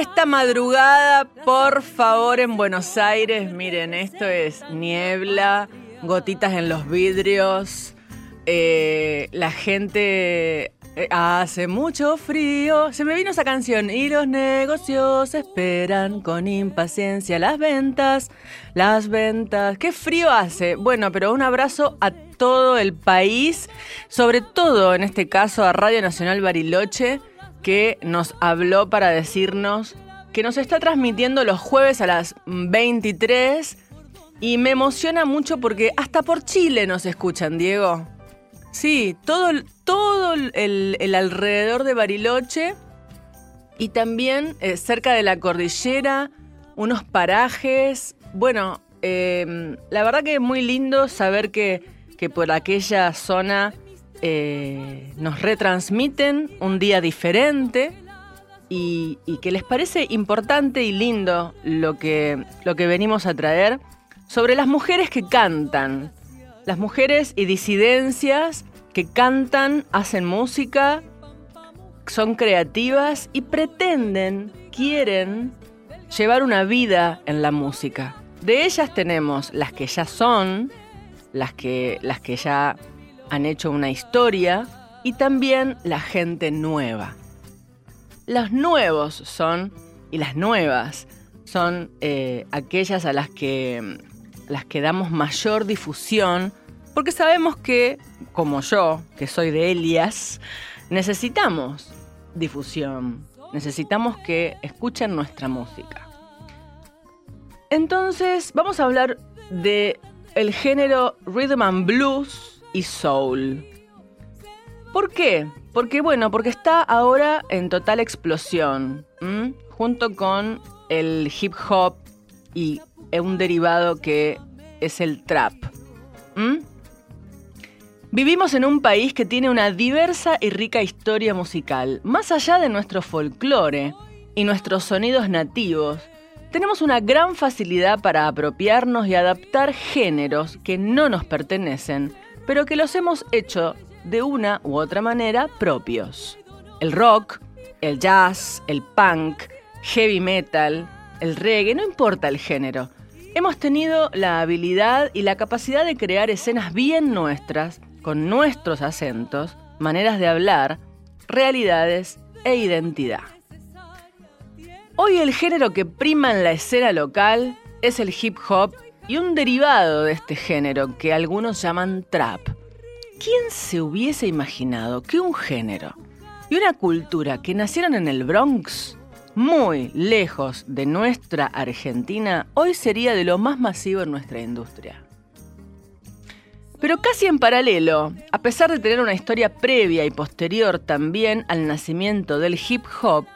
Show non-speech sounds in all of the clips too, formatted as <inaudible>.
Esta madrugada, por favor, en Buenos Aires. Miren, esto es niebla, gotitas en los vidrios. eh, la gente eh, hace mucho frío. Se me vino esa canción. Y los negocios esperan con impaciencia las ventas. Las ventas. Qué frío hace. Bueno, pero un abrazo a todo el país. Sobre todo, en este caso, a Radio Nacional Bariloche que nos habló para decirnos que nos está transmitiendo los jueves a las 23 y me emociona mucho porque hasta por Chile nos escuchan, Diego. Sí, todo, todo el, el alrededor de Bariloche y también eh, cerca de la cordillera, unos parajes. Bueno, eh, la verdad que es muy lindo saber que, que por aquella zona eh, nos retransmiten un día diferente y, y que les parece importante y lindo lo que, lo que venimos a traer sobre las mujeres que cantan. Las mujeres y disidencias que cantan, hacen música, son creativas y pretenden, quieren llevar una vida en la música. De ellas tenemos las que ya son, las que, las que ya han hecho una historia y también la gente nueva. Los nuevos son, y las nuevas, son eh, aquellas a las que, las que damos mayor difusión, porque sabemos que, como yo, que soy de Elias, necesitamos difusión, necesitamos que escuchen nuestra música. Entonces, vamos a hablar de el género rhythm and blues y soul. ¿Por qué? Porque bueno, porque está ahora en total explosión, junto con el hip hop y un derivado que es el trap. Vivimos en un país que tiene una diversa y rica historia musical. Más allá de nuestro folclore y nuestros sonidos nativos, tenemos una gran facilidad para apropiarnos y adaptar géneros que no nos pertenecen, pero que los hemos hecho de una u otra manera propios. El rock, el jazz, el punk, heavy metal, el reggae, no importa el género. Hemos tenido la habilidad y la capacidad de crear escenas bien nuestras, con nuestros acentos, maneras de hablar, realidades e identidad. Hoy el género que prima en la escena local es el hip hop y un derivado de este género que algunos llaman trap. ¿Quién se hubiese imaginado que un género y una cultura que nacieron en el Bronx, muy lejos de nuestra Argentina, hoy sería de lo más masivo en nuestra industria? Pero casi en paralelo, a pesar de tener una historia previa y posterior también al nacimiento del hip hop,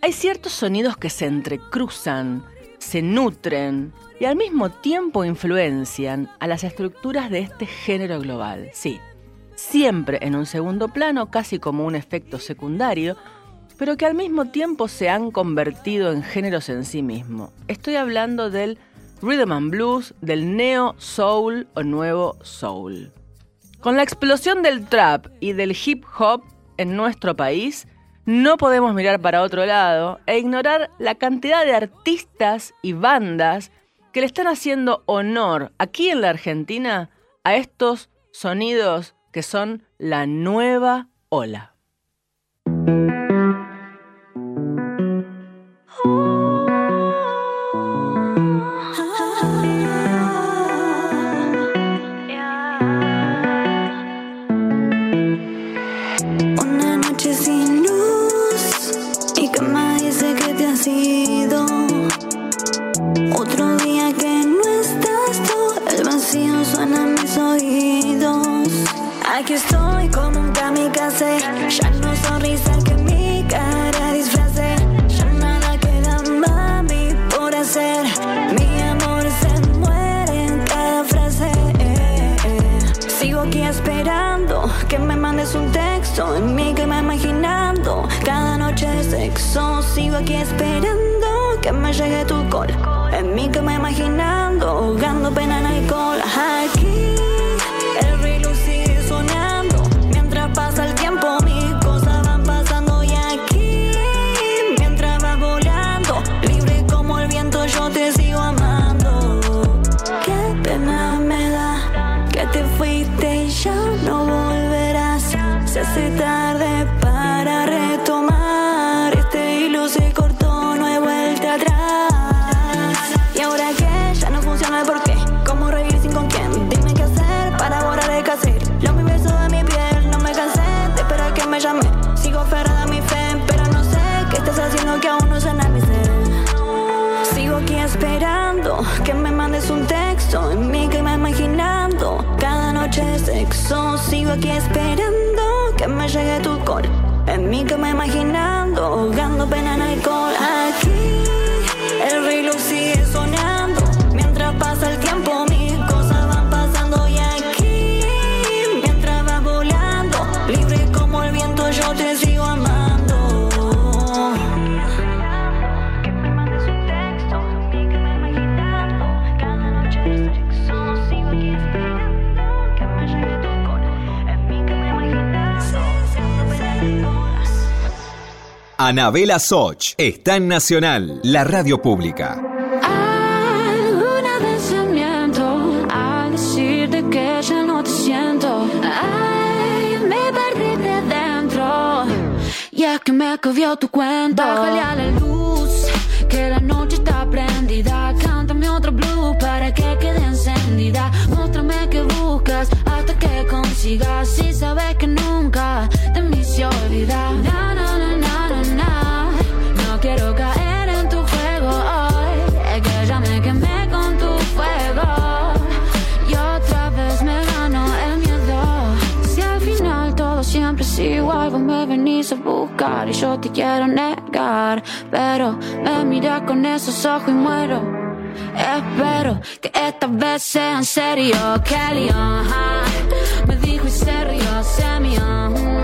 hay ciertos sonidos que se entrecruzan, se nutren y al mismo tiempo influencian a las estructuras de este género global. Sí, siempre en un segundo plano, casi como un efecto secundario, pero que al mismo tiempo se han convertido en géneros en sí mismo. Estoy hablando del rhythm and blues, del neo soul o nuevo soul. Con la explosión del trap y del hip hop en nuestro país, no podemos mirar para otro lado e ignorar la cantidad de artistas y bandas que le están haciendo honor aquí en la Argentina a estos sonidos que son la nueva ola. Vacío suena en mis oídos. Aquí estoy como un kamikaze. Ya no sonrisa que mi cara disfrace. Ya nada queda, mami, por hacer. Mi amor se muere en cada frase. Sigo aquí esperando que me mandes un texto. En mí que me imaginando. Cada noche de sexo. Sigo aquí esperando que me llegue tu call. En mí que me imaginando. Ahogando pena en alcohol. Aquí. Sigo aquí esperando que me llegue tu call En que me imaginando Ahogando pena en alcohol Aquí el reloj sigue sonando Anabela Soch está en Nacional, la radio pública. Alguna al decirte que ya no te siento. Ay, me perdí de dentro. Y es que me cogió tu cuento. Bájale a la luz, que la noche está prendida. Cántame otro blue para que quede encendida. Muéstrame que buscas hasta que consigas. Si sabes que nunca de mí se olvida. Me a buscar y yo te quiero negar. Pero me miras con esos ojos y muero. Espero que esta vez sea en serio, Kelly, ajá. Me dijo y se rió, se. Susurré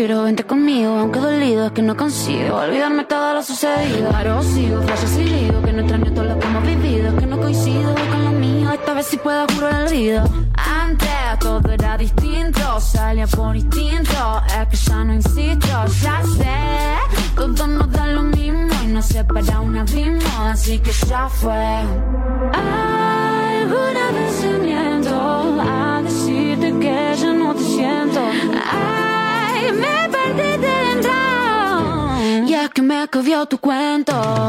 respiro, vente conmigo, aunque dolido es que no consigo olvidarme todo lo sucedido. Paro, sigo, flashes y digo que no extraño todo lo que hemos vivido, que no coincido con lo mío, esta vez sí puedo juro el olvido. Antes todo era distinto, salía por instinto, es que ya no insisto, ya sé, todo nos da lo mismo y no se para un abismo, así que ya fue. Alguna vez miento a decirte que ya no te siento. Me perdí de dentro. Y es que me cogió tu cuento.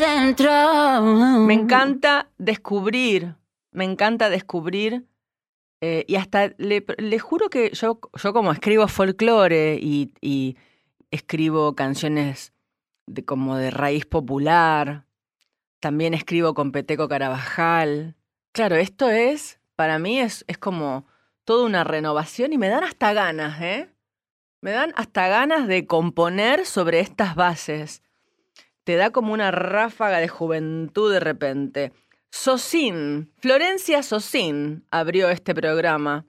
Dentro. Me encanta descubrir, me encanta descubrir, eh, y hasta le, juro que yo, yo como escribo folclore y, y escribo canciones de, como de raíz popular, También escribo con Peteco Carabajal. Claro, esto es, para mí es, es como toda una renovación y me dan hasta ganas, ¿eh? Me dan hasta ganas de componer sobre estas bases. Te da como una ráfaga de juventud de repente. Sosín, Florencia Sosín abrió este programa.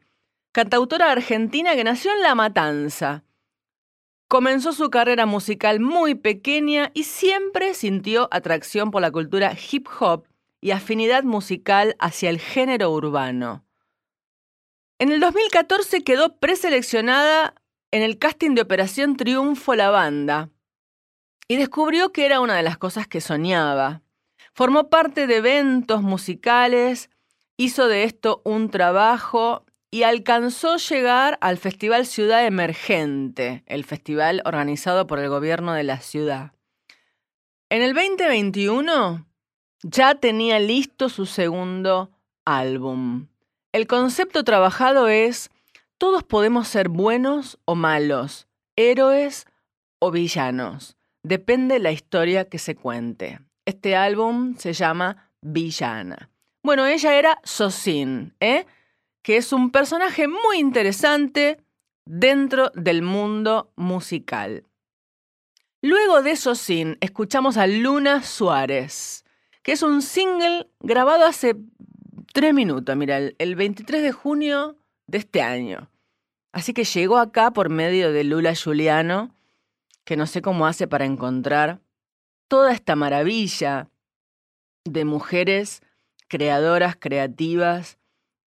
Cantautora argentina que nació en La Matanza. Comenzó su carrera musical muy pequeña y siempre sintió atracción por la cultura hip hop y afinidad musical hacia el género urbano. En el 2014 quedó preseleccionada en el casting de Operación Triunfo la banda y descubrió que era una de las cosas que soñaba. Formó parte de eventos musicales, hizo de esto un trabajo y alcanzó llegar al Festival Ciudad Emergente, el festival organizado por el gobierno de la ciudad. En el 2021 ya tenía listo su segundo álbum. El concepto trabajado es todos podemos ser buenos o malos, héroes o villanos. Depende la historia que se cuente. Este álbum se llama Villana. Bueno, ella era Sosin, ¿eh? que es un personaje muy interesante dentro del mundo musical. Luego de Sosin, escuchamos a Luna Suárez, que es un single grabado hace tres minutos, mira, el 23 de junio de este año. Así que llegó acá por medio de Lula Juliano, que no sé cómo hace para encontrar toda esta maravilla de mujeres creadoras, creativas,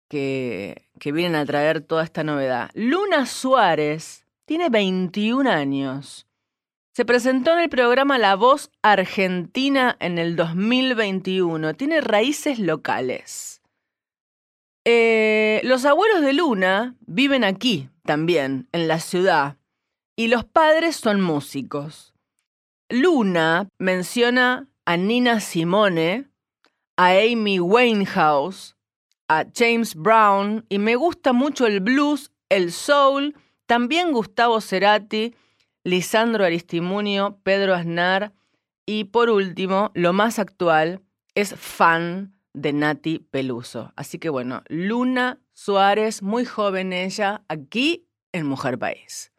que, que vienen a traer toda esta novedad. Luna Suárez tiene 21 años. Se presentó en el programa La Voz Argentina en el 2021. Tiene raíces locales. Eh, los abuelos de Luna viven aquí también, en la ciudad, y los padres son músicos. Luna menciona a Nina Simone, a Amy Winehouse, a James Brown, y me gusta mucho el blues, el soul, también Gustavo Cerati, Lisandro Aristimunio, Pedro Aznar, y por último, lo más actual, es fan de Nati Peluso. Así que bueno, Luna Suárez, muy joven ella, aquí en Mujer País.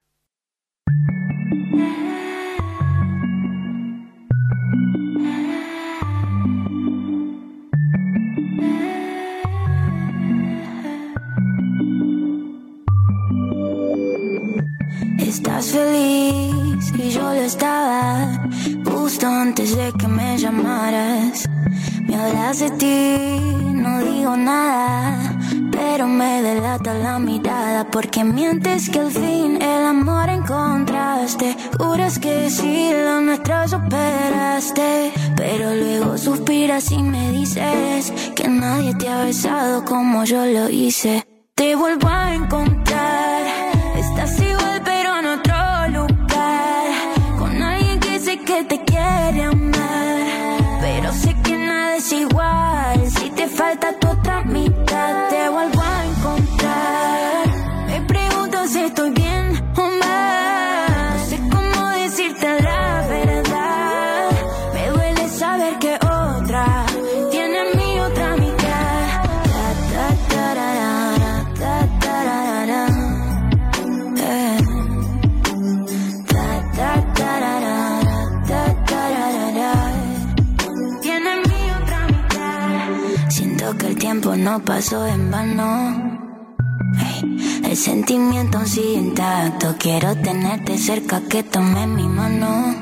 Estás feliz y yo lo estaba justo antes de que me llamaras. Me hablas de ti, no digo nada, pero me delata la mirada porque mientes que al fin el amor encontraste. Juras que sí, lo nuestro superaste, pero luego suspiras y me dices que nadie te ha besado como yo lo hice. Te vuelvo a encontrar, no pasó en vano. El sentimiento sigue intacto. Quiero tenerte cerca, que tome mi mano.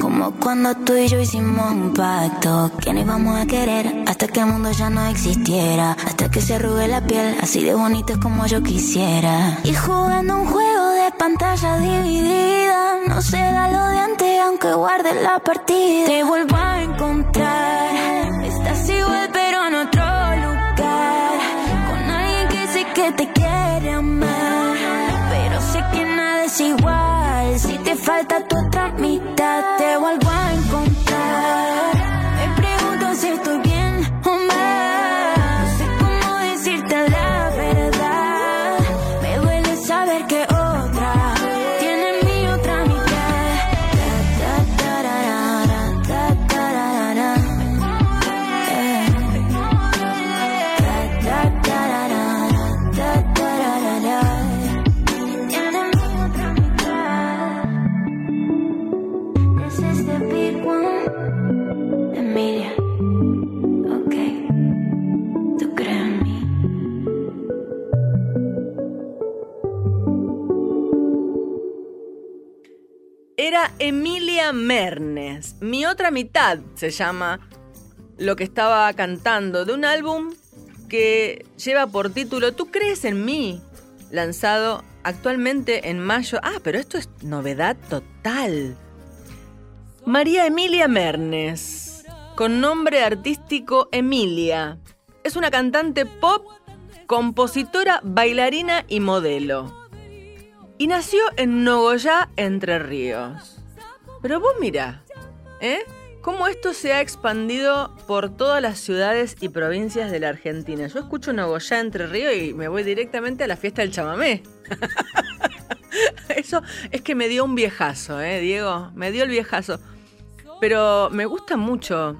Como cuando tú y yo hicimos un pacto Que no íbamos a querer hasta que el mundo ya no existiera Hasta que se arrugue la piel, así de bonito es como yo quisiera Y jugando un juego de pantalla dividida No será lo de antes aunque guarde la partida Te vuelvo a encontrar falta tu otra mitad Mi otra mitad se llama lo que estaba cantando de un álbum que lleva por título Tú crees en mí, lanzado actualmente en mayo. Ah, pero esto es novedad total. María Emilia Mernes, con nombre artístico Emilia. Es una cantante pop, compositora, bailarina y modelo. Y nació en Nogoyá, Entre Ríos. Pero vos mira, ¿eh? Cómo esto se ha expandido por todas las ciudades y provincias de la Argentina. Yo escucho Nogoyá, Entre Ríos y me voy directamente a la fiesta del chamamé. <laughs> Eso es que me dio un viejazo, ¿eh, Diego? Me dio el viejazo. Pero me gusta mucho.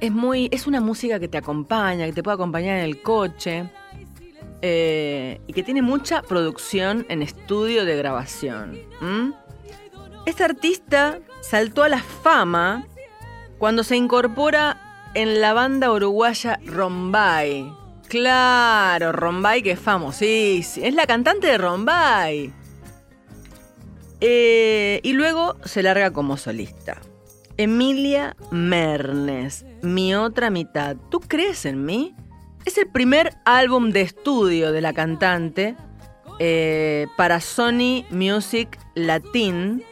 Es muy. Es una música que te acompaña, que te puede acompañar en el coche. Eh, y que tiene mucha producción en estudio de grabación. Este artista saltó a la fama cuando se incorpora en la banda uruguaya Rombay. Claro, Rombay que es famosísima. Es la cantante de Rombay. Eh, y luego se larga como solista. Emilia Mernes, mi otra mitad. ¿Tú crees en mí? Es el primer álbum de estudio de la cantante eh, para Sony Music Latin.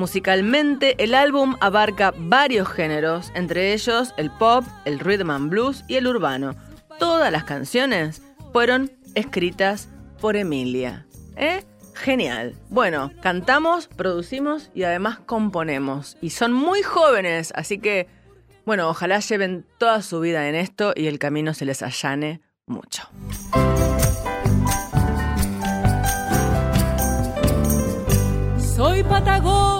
Musicalmente, el álbum abarca varios géneros, entre ellos el pop, el rhythm and blues y el urbano. Todas las canciones fueron escritas por Emilia. ¿Eh? Genial. Bueno, cantamos, producimos y además componemos. Y son muy jóvenes, así que, bueno, ojalá lleven toda su vida en esto y el camino se les allane mucho. Soy Patagonia,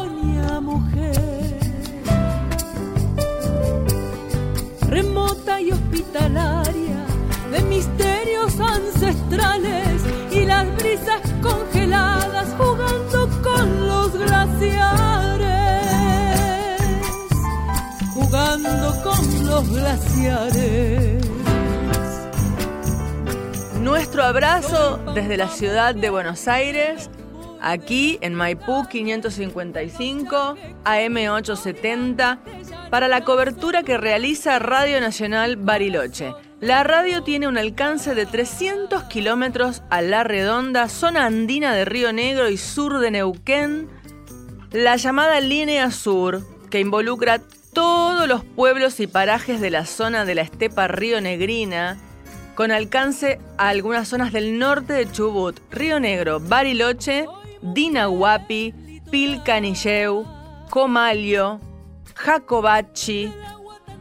hospitalaria, de misterios ancestrales y las brisas congeladas jugando con los glaciares, jugando con los glaciares. Nuestro abrazo desde la ciudad de Buenos Aires, aquí en Maipú 555, AM870, para la cobertura que realiza Radio Nacional Bariloche. La radio tiene un alcance de 300 kilómetros a la redonda, zona andina de Río Negro y sur de Neuquén. La llamada Línea Sur, que involucra todos los pueblos y parajes de la zona de la estepa Río Negrina, con alcance a algunas zonas del norte de Chubut, Río Negro, Bariloche, Dinahuapi, Pilcanilleu, Comalio, Jacobachi,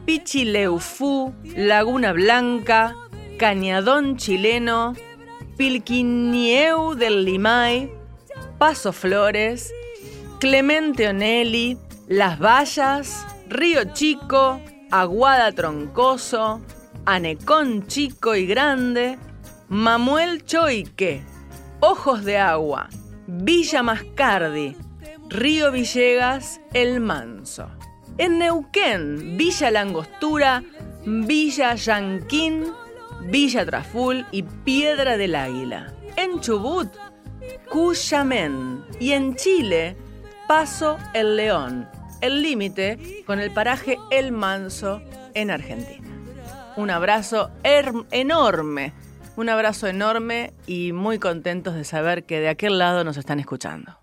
Pichileufú, Laguna Blanca, Cañadón Chileno, Pilquinieu del Limay, Paso Flores, Clemente Onelli, Las Vallas, Río Chico, Aguada Troncoso, Anecón Chico y Grande, Mamuel Choique, Ojos de Agua, Villa Mascardi, Río Villegas, El Manso. En Neuquén, Villa Langostura, Villa Yanquín, Villa Traful y Piedra del Águila. En Chubut, Cuyamén. Y en Chile, Paso el León, el límite con el paraje El Manso en Argentina. Un abrazo enorme, un abrazo enorme y muy contentos de saber que de aquel lado nos están escuchando.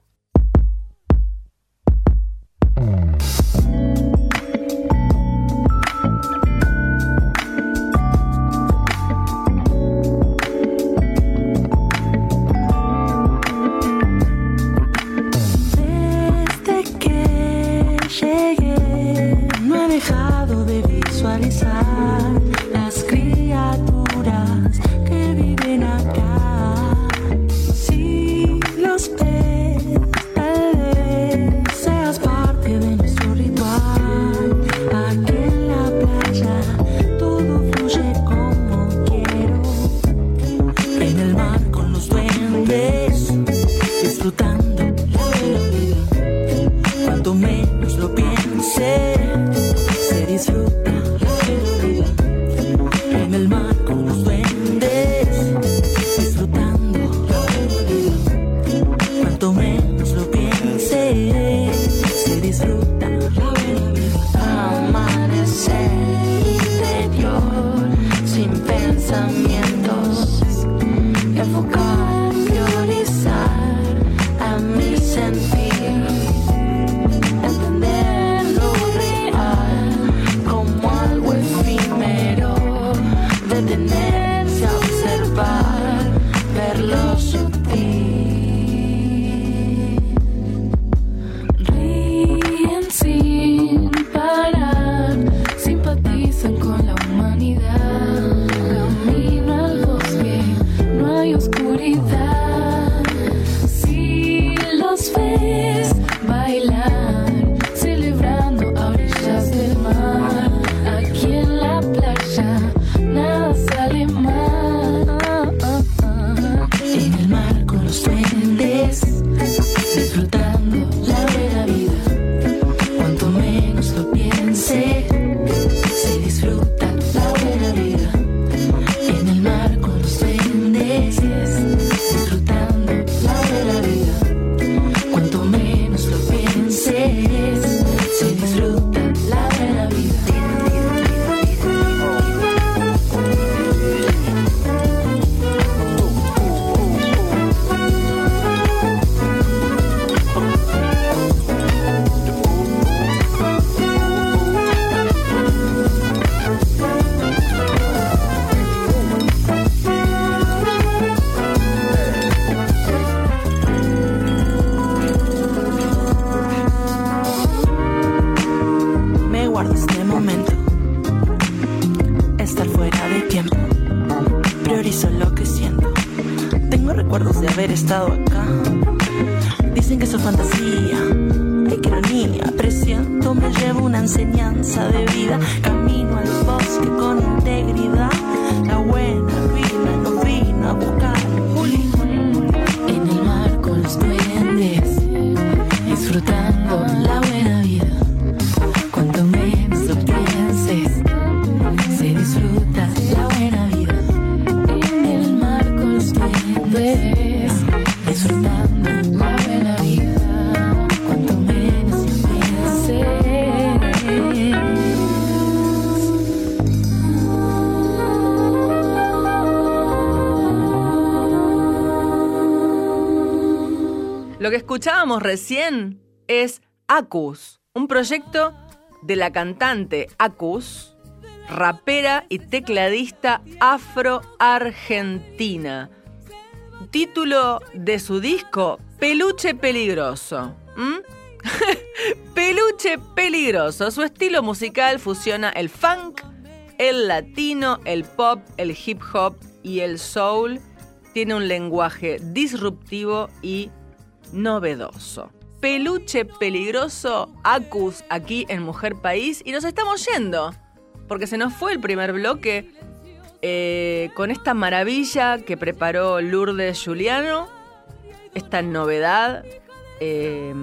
Escuchábamos recién es Acus, un proyecto de la cantante Acus, rapera y tecladista afro-argentina. Título de su disco, Peluche Peligroso. <laughs> Peluche Peligroso. Su estilo musical fusiona el funk, el latino, el pop, el hip hop y el soul. Tiene un lenguaje disruptivo y novedoso. Peluche peligroso, Acus, aquí en Mujer País. Y nos estamos yendo, porque se nos fue el primer bloque eh, con esta maravilla que preparó Lourdes Juliano, esta novedad. eh,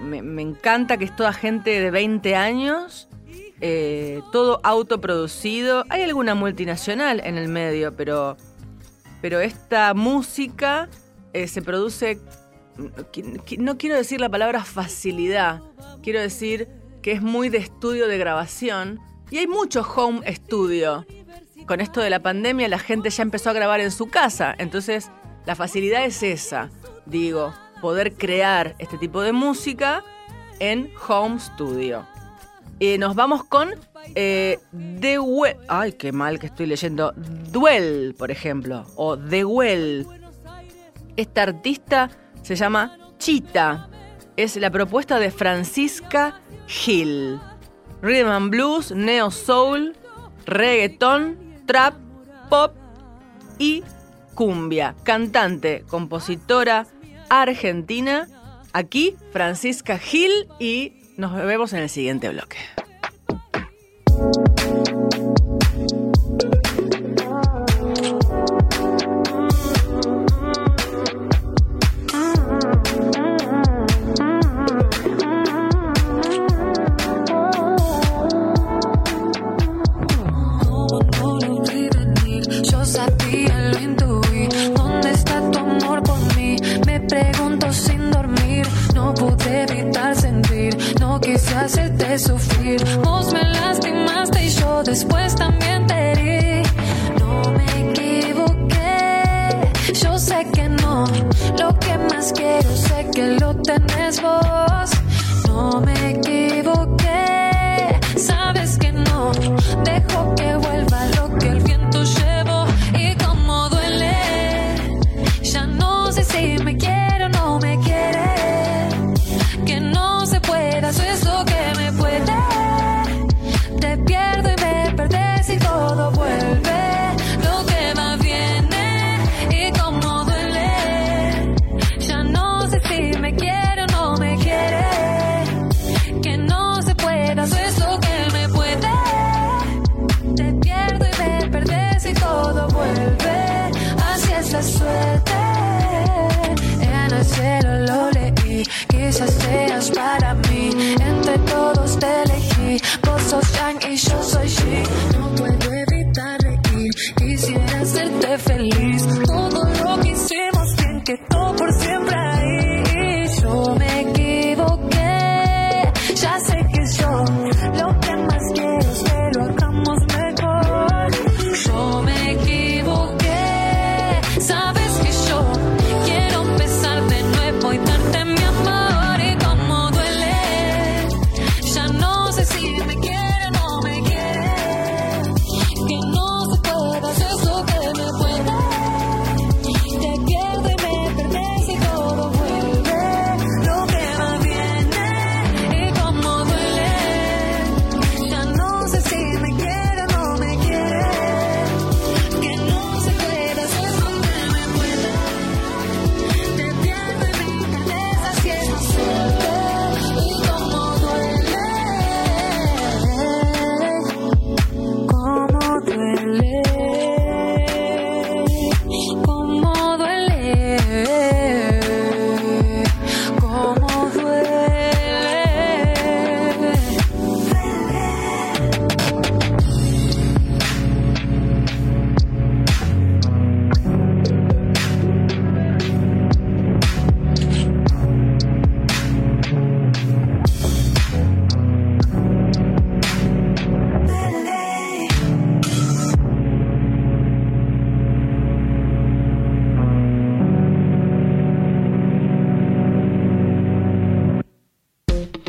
me, encanta que es toda gente de 20 años, eh, todo autoproducido. Hay alguna multinacional en el medio, pero, pero esta música se produce no quiero decir la palabra facilidad, quiero decir que es muy de estudio de grabación y hay mucho home studio. Con esto de la pandemia la gente ya empezó a grabar en su casa, entonces la facilidad es esa, digo, poder crear este tipo de música en home studio. Y nos vamos con eh, The Well. Ay, qué mal que estoy leyendo. Duel, por ejemplo. O The Well. Esta artista se llama Chita. Es la propuesta de Francisca Hill. Rhythm and blues, neo soul, reggaeton, trap, pop y cumbia. Cantante, compositora argentina. Aquí Francisca Hill y nos vemos en el siguiente bloque.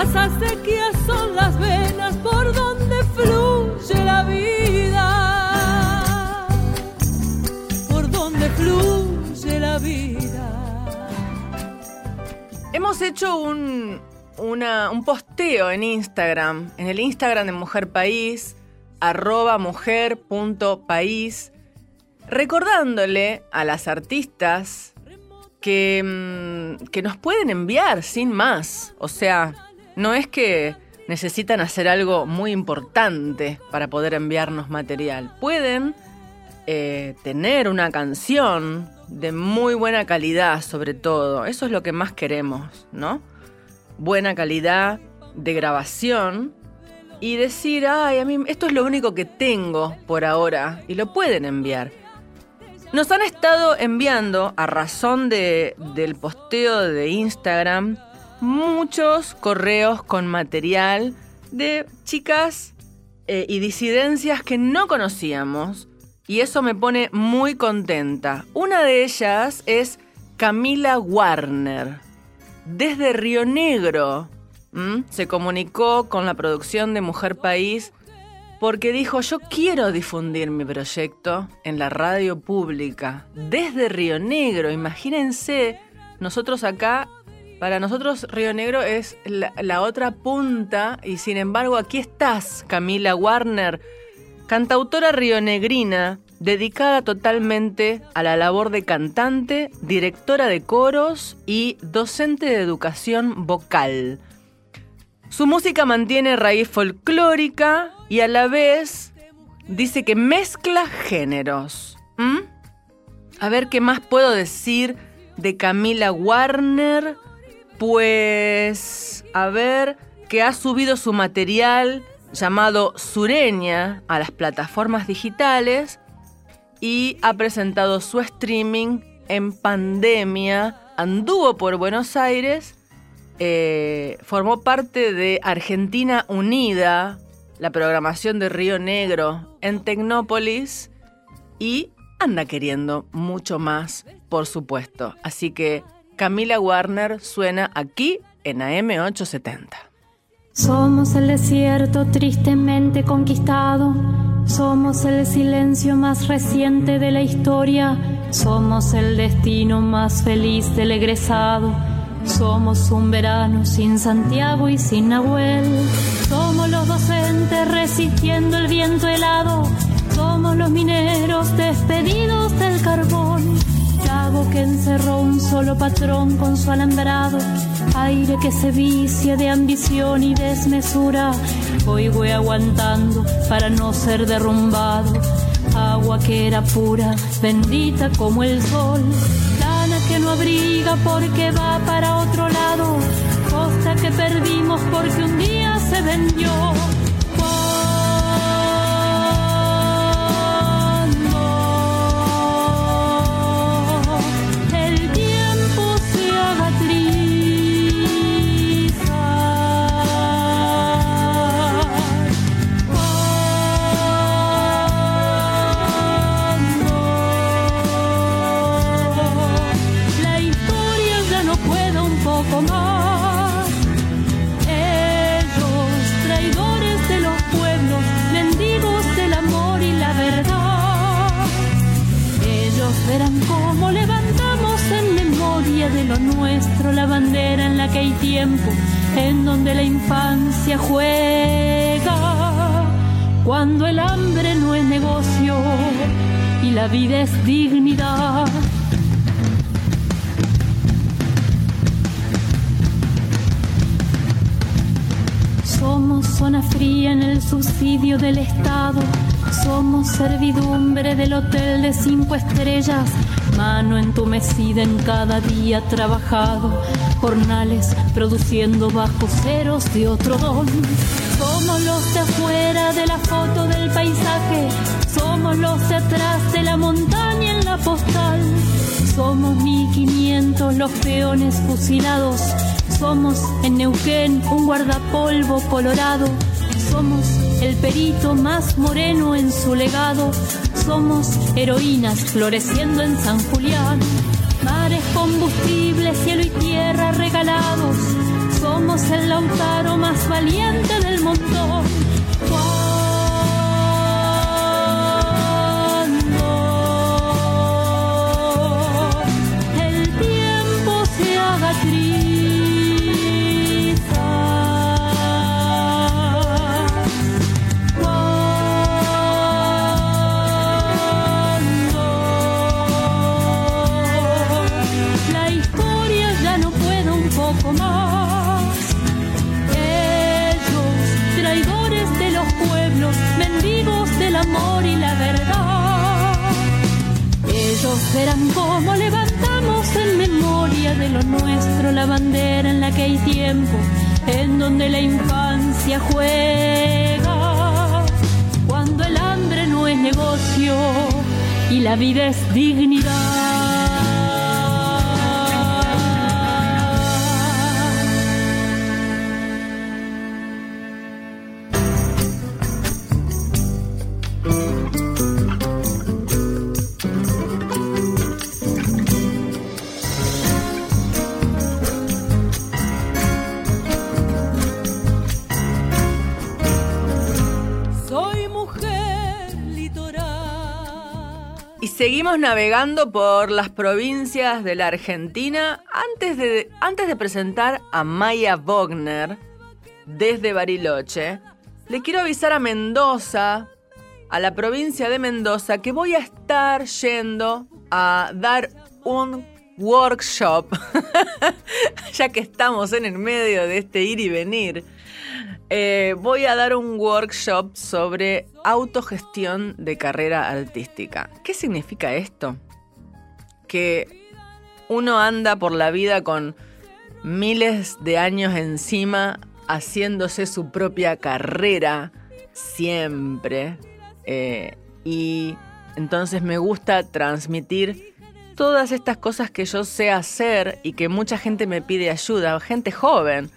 Las acequias son las venas por donde fluye la vida. Por donde fluye la vida. Hemos hecho un, una- un posteo en Instagram, en el Instagram de Mujer País, arroba mujer.país, recordándole a las artistas que, mm, que nos pueden enviar sin más. O sea, no es que necesitan hacer algo muy importante para poder enviarnos material. Pueden eh, tener una canción de muy buena calidad, sobre todo. Eso es lo que más queremos, ¿no? Buena calidad de grabación y decir, ay, a mí esto es lo único que tengo por ahora y lo pueden enviar. Nos han estado enviando, a razón de, del posteo de Instagram, muchos correos con material de chicas eh, y disidencias que no conocíamos y eso me pone muy contenta. Una de ellas es Camila Warner, desde Río Negro. Se comunicó con la producción de Mujer País porque dijo, yo quiero difundir mi proyecto en la radio pública, desde Río Negro. Imagínense, nosotros acá, para nosotros Río Negro es la, otra punta y sin embargo aquí estás, Camila Warner, cantautora rionegrina, dedicada totalmente a la labor de cantante, directora de coros y docente de educación vocal. Su música mantiene raíz folclórica y a la vez dice que mezcla géneros. ¿Mm? A ver qué más puedo decir de Camila Warner. Pues, a ver, que ha subido su material llamado Sureña a las plataformas digitales y ha presentado su streaming en pandemia. Anduvo por Buenos Aires eh, formó parte de Argentina Unida, la programación de Río Negro en Tecnópolis y anda queriendo mucho más, por supuesto. Así que Camila Warner suena aquí en AM870. Somos el desierto tristemente conquistado. Somos el silencio más reciente de la historia. Somos el destino más feliz del egresado. Somos un verano sin Santiago y sin Nahuel. Somos los docentes resistiendo el viento helado. Somos los mineros despedidos del carbón. Lago que encerró un solo patrón con su alambrado. Aire que se vicia de ambición y desmesura. Hoy voy aguantando para no ser derrumbado. Agua que era pura, bendita como el sol. Lana que no abriga porque va para otro lado. Costa que perdimos porque un día se vendió. la bandera en la que hay tiempo, en donde la infancia juega, cuando el hambre no es negocio y la vida es dignidad. Somos zona fría en el subsidio del Estado, somos servidumbre del hotel de cinco estrellas, mano entumecida en cada día trabajado, jornales produciendo bajo ceros de otro don. Somos los de afuera de la foto del paisaje, somos los de atrás de la montaña en la postal. Somos 1500 los peones fusilados, somos en Neuquén un guardapolvo colorado, somos el perito más moreno en su legado, somos heroínas floreciendo en San Julián, mares combustibles, cielo y tierra regalados, somos el lautaro más valiente del montón. Ellos verán cómo levantamos en memoria de lo nuestro la bandera en la que hay tiempo, en donde la infancia juega. Cuando el hambre no es negocio y la vida es dignidad. Seguimos navegando por las provincias de la Argentina antes de, antes de presentar a Maya Wagner desde Bariloche. Le quiero avisar a Mendoza, a la provincia de Mendoza, que voy a estar yendo a dar un workshop, <laughs> ya que estamos en el medio de este ir y venir. Eh, voy a dar un workshop sobre autogestión de carrera artística. ¿Qué significa esto? Que uno anda por la vida con miles de años encima haciéndose su propia carrera siempre. eh, y entonces me gusta transmitir todas estas cosas que yo sé hacer y que mucha gente me pide ayuda, gente joven.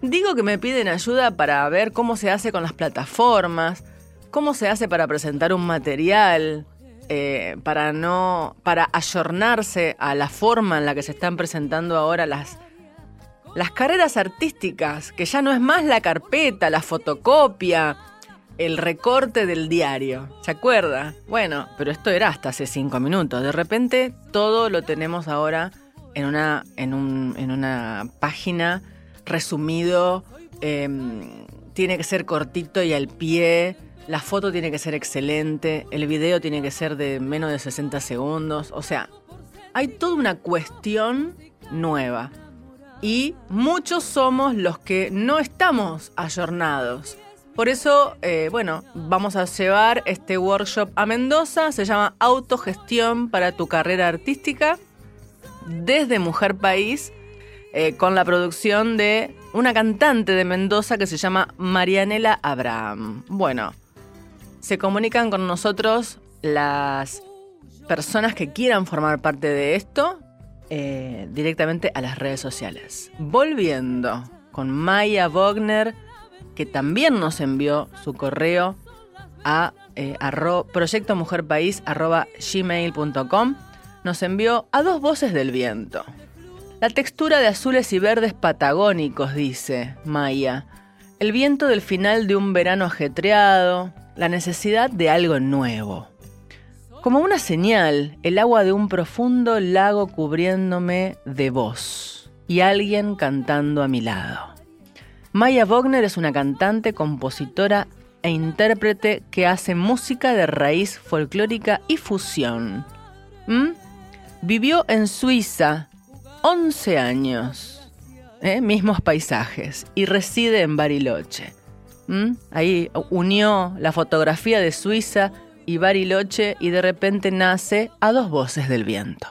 Digo que me piden ayuda para ver cómo se hace con las plataformas, cómo se hace para presentar un material, eh, para no. para ayornarse a la forma en la que se están presentando ahora las, las carreras artísticas, que ya no es más la carpeta, la fotocopia, el recorte del diario. ¿Se acuerda? Bueno, pero esto era hasta hace cinco minutos. De repente todo lo tenemos ahora en una, en un- en una página resumido. em, tiene que ser cortito y al pie. La foto tiene que ser excelente. El video tiene que ser de menos de 60 segundos. O sea, hay toda una cuestión nueva. Y muchos somos los que no estamos ayornados. Por eso, eh, bueno, vamos a llevar este workshop a Mendoza. Se llama Autogestión para tu carrera artística desde Mujer País, eh, con la producción de una cantante de Mendoza que se llama Marianela Abraham. Bueno, se comunican con nosotros las personas que quieran formar parte de esto eh, directamente a las redes sociales. Volviendo con Maya Wagner, que también nos envió su correo a eh, proyectomujerpaís.gmail.com nos envió a dos voces del viento. La textura de azules y verdes patagónicos, dice Maya. El viento del final de un verano ajetreado, la necesidad de algo nuevo. Como una señal, el agua de un profundo lago cubriéndome de voz y alguien cantando a mi lado. Maya Wagner es una cantante, compositora e intérprete que hace música de raíz folclórica y fusión. ¿Mm? Vivió en Suiza 11 años, ¿eh? mismos paisajes, y reside en Bariloche. Ahí unió la fotografía de Suiza y Bariloche y de repente nace a dos voces del viento.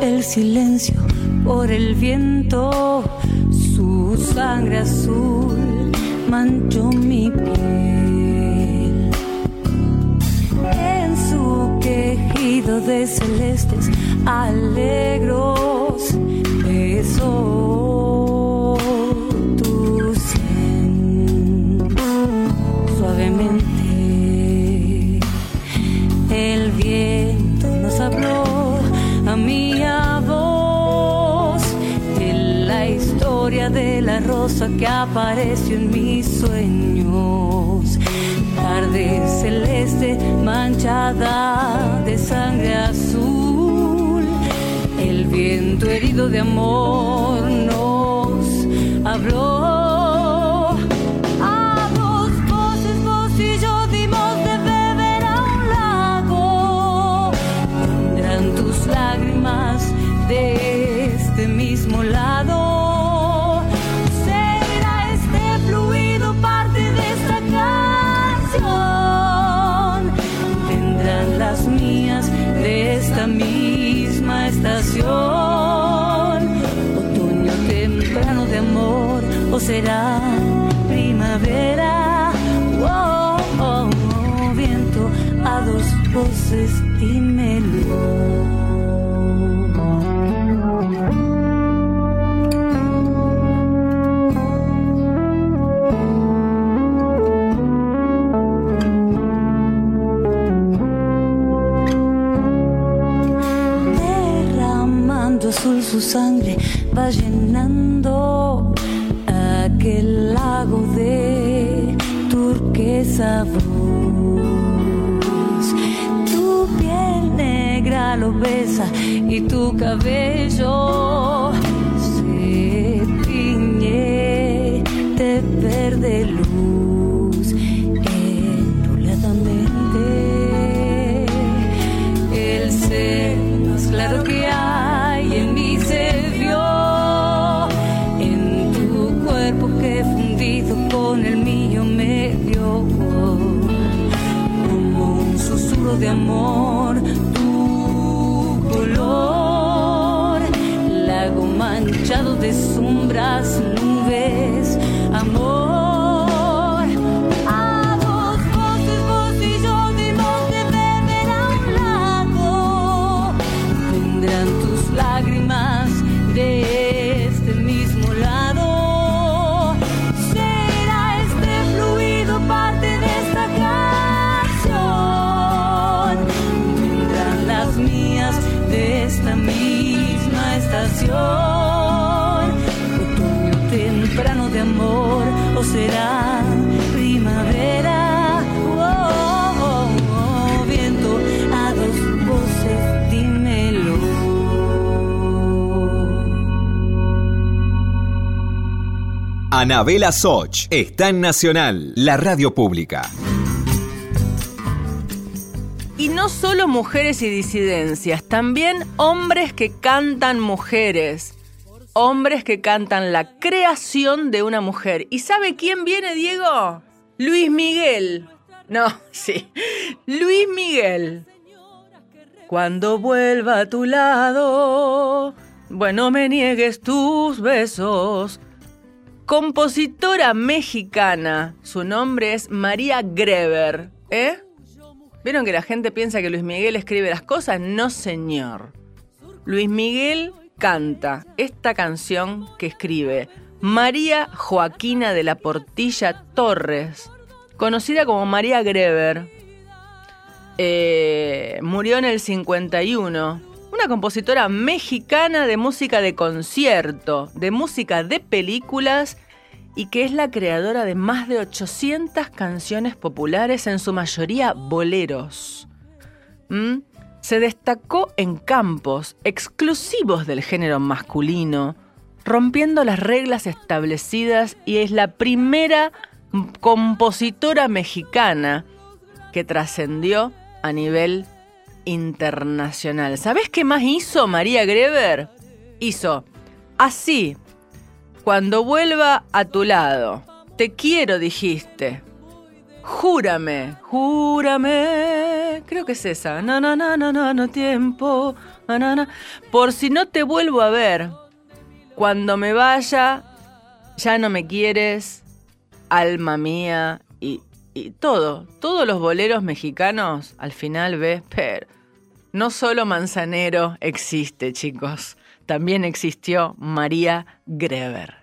El silencio por el viento, su sangre azul manchó mi piel. En su quejido de celestes alegros besó de rosa que apareció en mis sueños. Tarde celeste manchada de sangre azul. El viento herido de amor nos habló. A dos su sangre va llenando aquel lago de turquesa voz. Tu piel negra lo besa y tu cabello lágrimas Anabela Soch está en Nacional, la radio pública. Y no solo mujeres y disidencias, también hombres que cantan mujeres. Hombres que cantan la creación de una mujer. ¿Y sabe quién viene, Diego? Luis Miguel. No, <laughs> sí. Luis Miguel. Cuando vuelva a tu lado, bueno, me niegues tus besos. Compositora mexicana. Su nombre es María Greber. ¿Eh? ¿Vieron que la gente piensa que Luis Miguel escribe las cosas? No, señor. Luis Miguel canta esta canción que escribe María Joaquina de la Portilla Torres, conocida como María Greber. Eh, murió en el 51 una compositora mexicana de música de concierto, de música de películas y que es la creadora de más de 800 canciones populares, en su mayoría boleros. ¿Mm? Se destacó en campos exclusivos del género masculino, rompiendo las reglas establecidas y es la primera compositora mexicana que trascendió a nivel internacional. ¿Sabés qué más hizo María Greber? Hizo así, cuando vuelva a tu lado, te quiero, dijiste. Júrame, júrame. Creo que es esa. no no no no na, no tiempo. Por si no te vuelvo a ver, cuando me vaya, ya no me quieres, alma mía, y, y todo. Todos los boleros mexicanos al final ves, pero no solo Manzanero existe, chicos, también existió María Greber.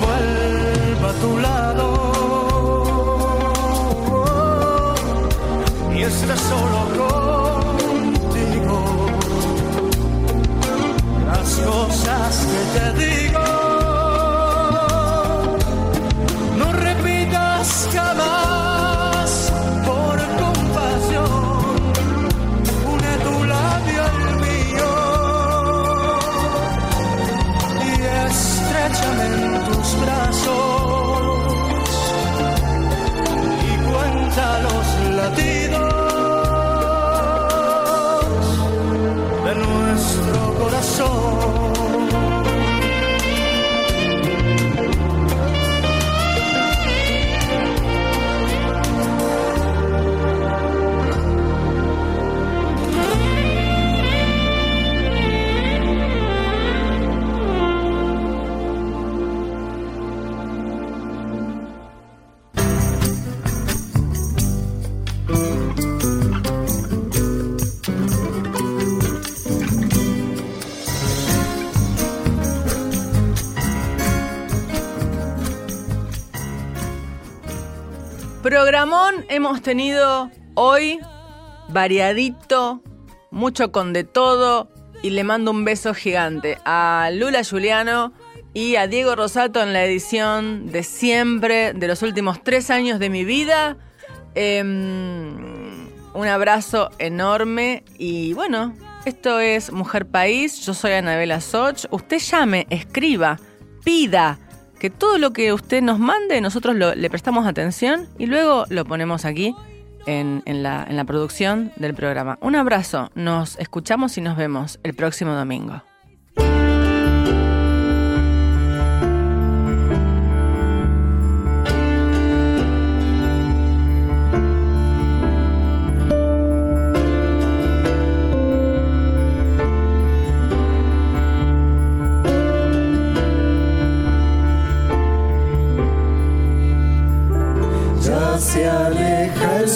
world. programón hemos tenido hoy, variadito, mucho con de todo, y le mando un beso gigante a Lula Juliano y a Diego Rosato en la edición de siempre, de los últimos tres años de mi vida. Em, un abrazo enorme y bueno, esto es Mujer País, yo soy Anabela Soch, usted llame, escriba, pida que todo lo que usted nos mande, nosotros lo- le prestamos atención y luego lo ponemos aquí en, en la, en la producción del programa. Un abrazo, nos escuchamos y nos vemos el próximo domingo.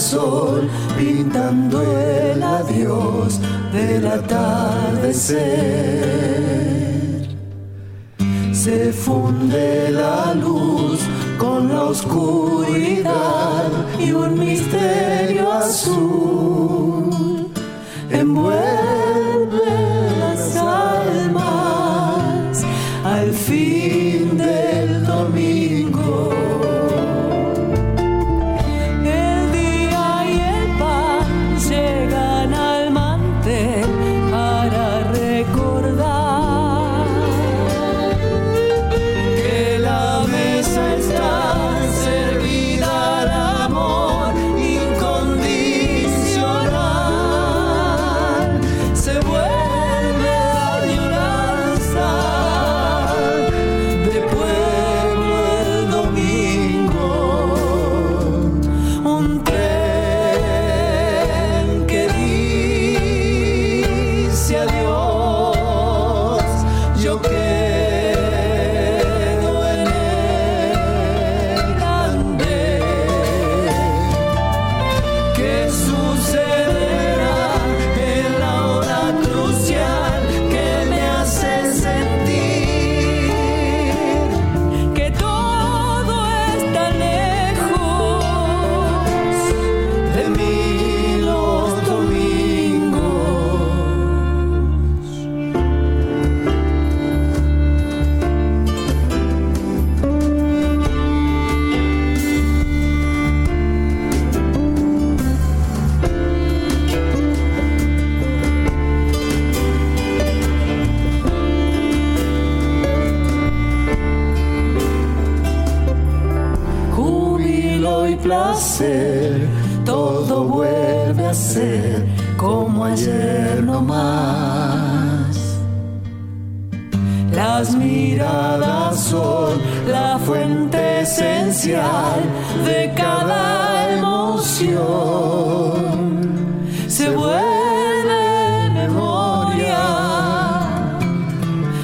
Sol pintando el adiós del atardecer. Se funde la luz con la oscuridad y un misterio azul envuelve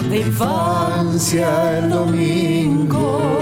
de el domingo.